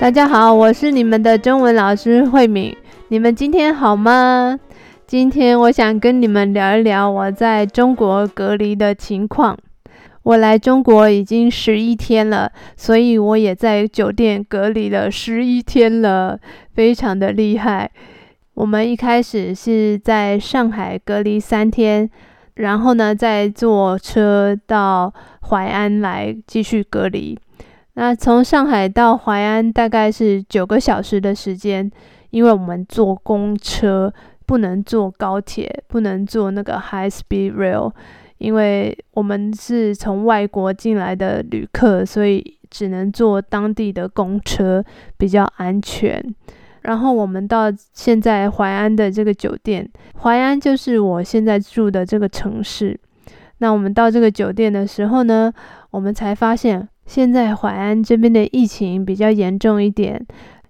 大家好，我是你们的中文老师慧敏。你们今天好吗？今天我想跟你们聊一聊我在中国隔离的情况。我来中国已经十一天了，所以我也在酒店隔离了十一天了，非常的厉害。我们一开始是在上海隔离三天，然后呢再坐车到淮安来继续隔离。那从上海到淮安大概是九个小时的时间，因为我们坐公车，不能坐高铁，不能坐那个 high speed rail，因为我们是从外国进来的旅客，所以只能坐当地的公车比较安全。然后我们到现在淮安的这个酒店，淮安就是我现在住的这个城市。那我们到这个酒店的时候呢，我们才发现现在淮安这边的疫情比较严重一点，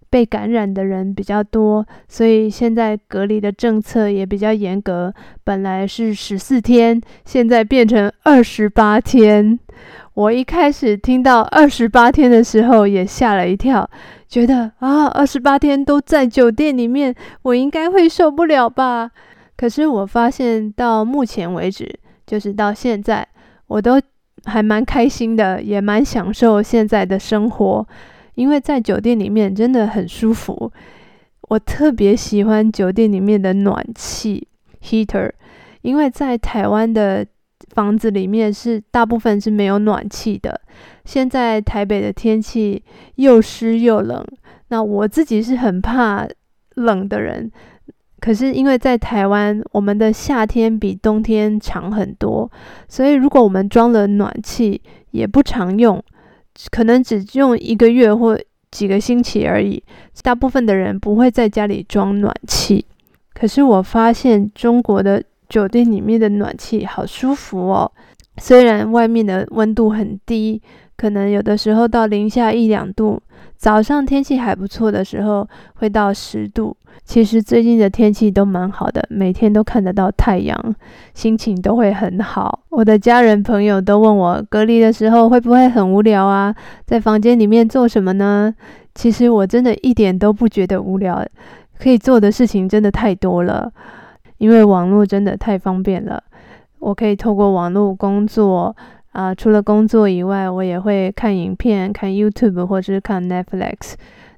被感染的人比较多，所以现在隔离的政策也比较严格。本来是十四天，现在变成二十八天。我一开始听到二十八天的时候也吓了一跳。觉得啊，二十八天都在酒店里面，我应该会受不了吧？可是我发现到目前为止，就是到现在，我都还蛮开心的，也蛮享受现在的生活，因为在酒店里面真的很舒服。我特别喜欢酒店里面的暖气 （heater），因为在台湾的。房子里面是大部分是没有暖气的。现在台北的天气又湿又冷，那我自己是很怕冷的人。可是因为在台湾，我们的夏天比冬天长很多，所以如果我们装了暖气，也不常用，可能只用一个月或几个星期而已。大部分的人不会在家里装暖气。可是我发现中国的。酒店里面的暖气好舒服哦，虽然外面的温度很低，可能有的时候到零下一两度。早上天气还不错的时候会到十度。其实最近的天气都蛮好的，每天都看得到太阳，心情都会很好。我的家人朋友都问我，隔离的时候会不会很无聊啊？在房间里面做什么呢？其实我真的一点都不觉得无聊，可以做的事情真的太多了。因为网络真的太方便了，我可以透过网络工作啊。除了工作以外，我也会看影片、看 YouTube 或者是看 Netflix。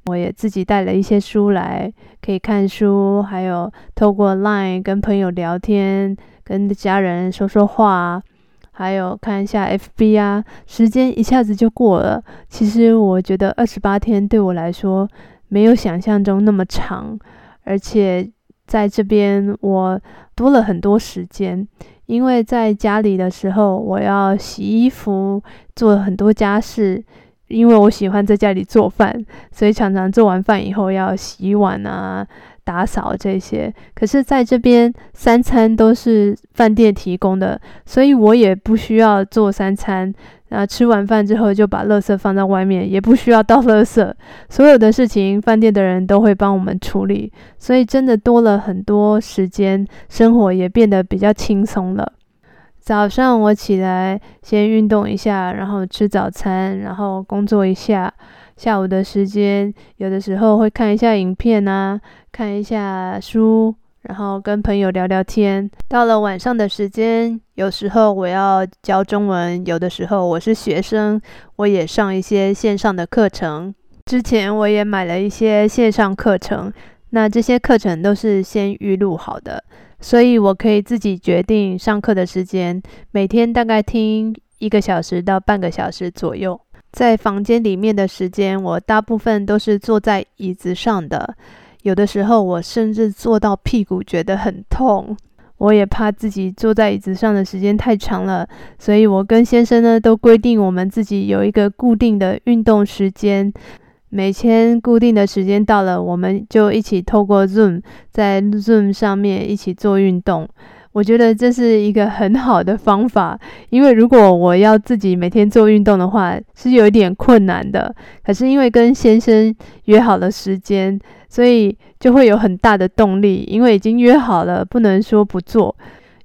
我也自己带了一些书来，可以看书，还有透过 Line 跟朋友聊天，跟家人说说话，还有看一下 FB 啊。时间一下子就过了。其实我觉得二十八天对我来说没有想象中那么长，而且。在这边，我多了很多时间，因为在家里的时候，我要洗衣服，做很多家事。因为我喜欢在家里做饭，所以常常做完饭以后要洗碗啊、打扫这些。可是在这边，三餐都是饭店提供的，所以我也不需要做三餐。那，吃完饭之后就把垃圾放在外面，也不需要倒垃圾。所有的事情，饭店的人都会帮我们处理，所以真的多了很多时间，生活也变得比较轻松了。早上我起来先运动一下，然后吃早餐，然后工作一下。下午的时间，有的时候会看一下影片啊，看一下书。然后跟朋友聊聊天。到了晚上的时间，有时候我要教中文，有的时候我是学生，我也上一些线上的课程。之前我也买了一些线上课程，那这些课程都是先预录好的，所以我可以自己决定上课的时间，每天大概听一个小时到半个小时左右。在房间里面的时间，我大部分都是坐在椅子上的。有的时候，我甚至坐到屁股觉得很痛。我也怕自己坐在椅子上的时间太长了，所以我跟先生呢都规定，我们自己有一个固定的运动时间。每天固定的时间到了，我们就一起透过 Zoom，在 Zoom 上面一起做运动。我觉得这是一个很好的方法，因为如果我要自己每天做运动的话，是有一点困难的。可是因为跟先生约好了时间，所以就会有很大的动力，因为已经约好了，不能说不做。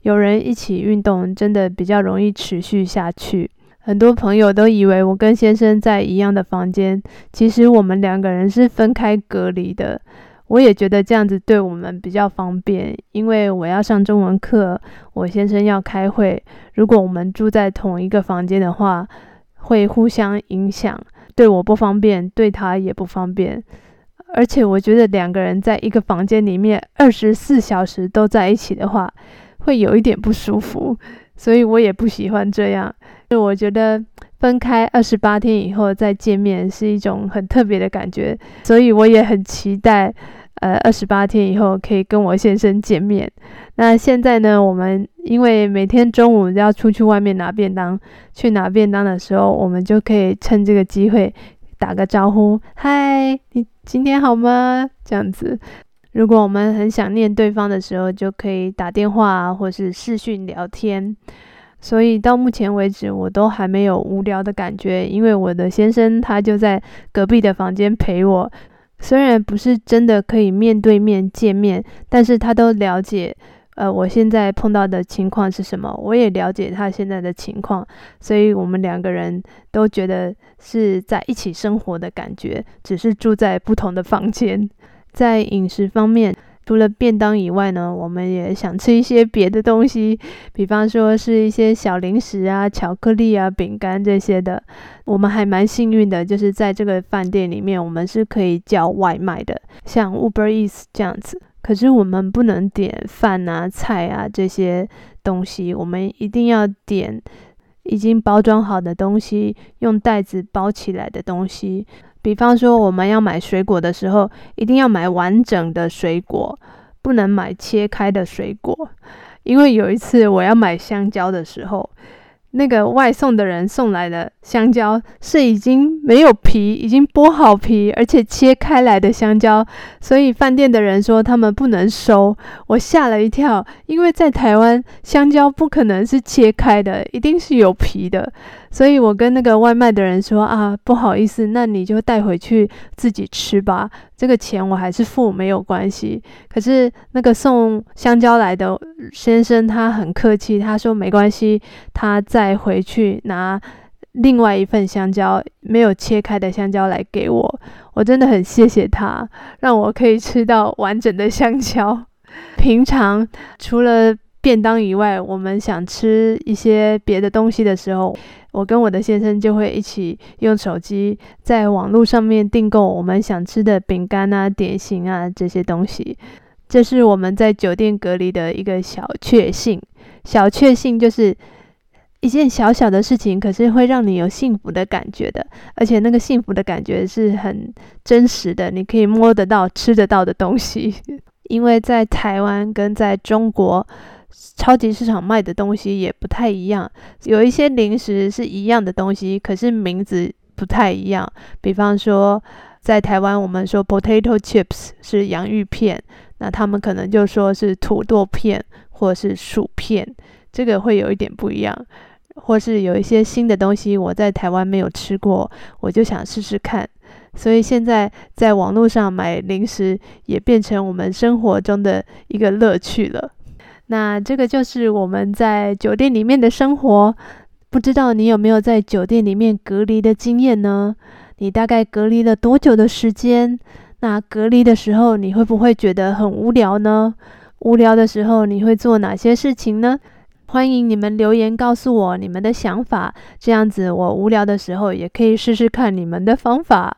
有人一起运动，真的比较容易持续下去。很多朋友都以为我跟先生在一样的房间，其实我们两个人是分开隔离的。我也觉得这样子对我们比较方便，因为我要上中文课，我先生要开会。如果我们住在同一个房间的话，会互相影响，对我不方便，对他也不方便。而且我觉得两个人在一个房间里面二十四小时都在一起的话，会有一点不舒服，所以我也不喜欢这样。就我觉得分开二十八天以后再见面是一种很特别的感觉，所以我也很期待，呃，二十八天以后可以跟我先生见面。那现在呢，我们因为每天中午要出去外面拿便当，去拿便当的时候，我们就可以趁这个机会打个招呼：“嗨，你今天好吗？”这样子。如果我们很想念对方的时候，就可以打电话或是视讯聊天。所以到目前为止，我都还没有无聊的感觉，因为我的先生他就在隔壁的房间陪我。虽然不是真的可以面对面见面，但是他都了解，呃，我现在碰到的情况是什么，我也了解他现在的情况，所以我们两个人都觉得是在一起生活的感觉，只是住在不同的房间。在饮食方面。除了便当以外呢，我们也想吃一些别的东西，比方说是一些小零食啊、巧克力啊、饼干这些的。我们还蛮幸运的，就是在这个饭店里面，我们是可以叫外卖的，像 Uber Eats 这样子。可是我们不能点饭啊、菜啊这些东西，我们一定要点已经包装好的东西，用袋子包起来的东西。比方说，我们要买水果的时候，一定要买完整的水果，不能买切开的水果。因为有一次我要买香蕉的时候，那个外送的人送来的香蕉是已经没有皮，已经剥好皮，而且切开来的香蕉，所以饭店的人说他们不能收。我吓了一跳，因为在台湾香蕉不可能是切开的，一定是有皮的。所以我跟那个外卖的人说啊，不好意思，那你就带回去自己吃吧，这个钱我还是付，没有关系。可是那个送香蕉来的先生他很客气，他说没关系，他再回去拿另外一份香蕉，没有切开的香蕉来给我。我真的很谢谢他，让我可以吃到完整的香蕉。平常除了便当以外，我们想吃一些别的东西的时候。我跟我的先生就会一起用手机在网络上面订购我们想吃的饼干啊、点心啊这些东西。这是我们在酒店隔离的一个小确幸。小确幸就是一件小小的事情，可是会让你有幸福的感觉的，而且那个幸福的感觉是很真实的，你可以摸得到、吃得到的东西。因为在台湾跟在中国。超级市场卖的东西也不太一样，有一些零食是一样的东西，可是名字不太一样。比方说，在台湾我们说 potato chips 是洋芋片，那他们可能就说是土豆片或是薯片，这个会有一点不一样。或是有一些新的东西我在台湾没有吃过，我就想试试看。所以现在在网络上买零食也变成我们生活中的一个乐趣了。那这个就是我们在酒店里面的生活，不知道你有没有在酒店里面隔离的经验呢？你大概隔离了多久的时间？那隔离的时候你会不会觉得很无聊呢？无聊的时候你会做哪些事情呢？欢迎你们留言告诉我你们的想法，这样子我无聊的时候也可以试试看你们的方法。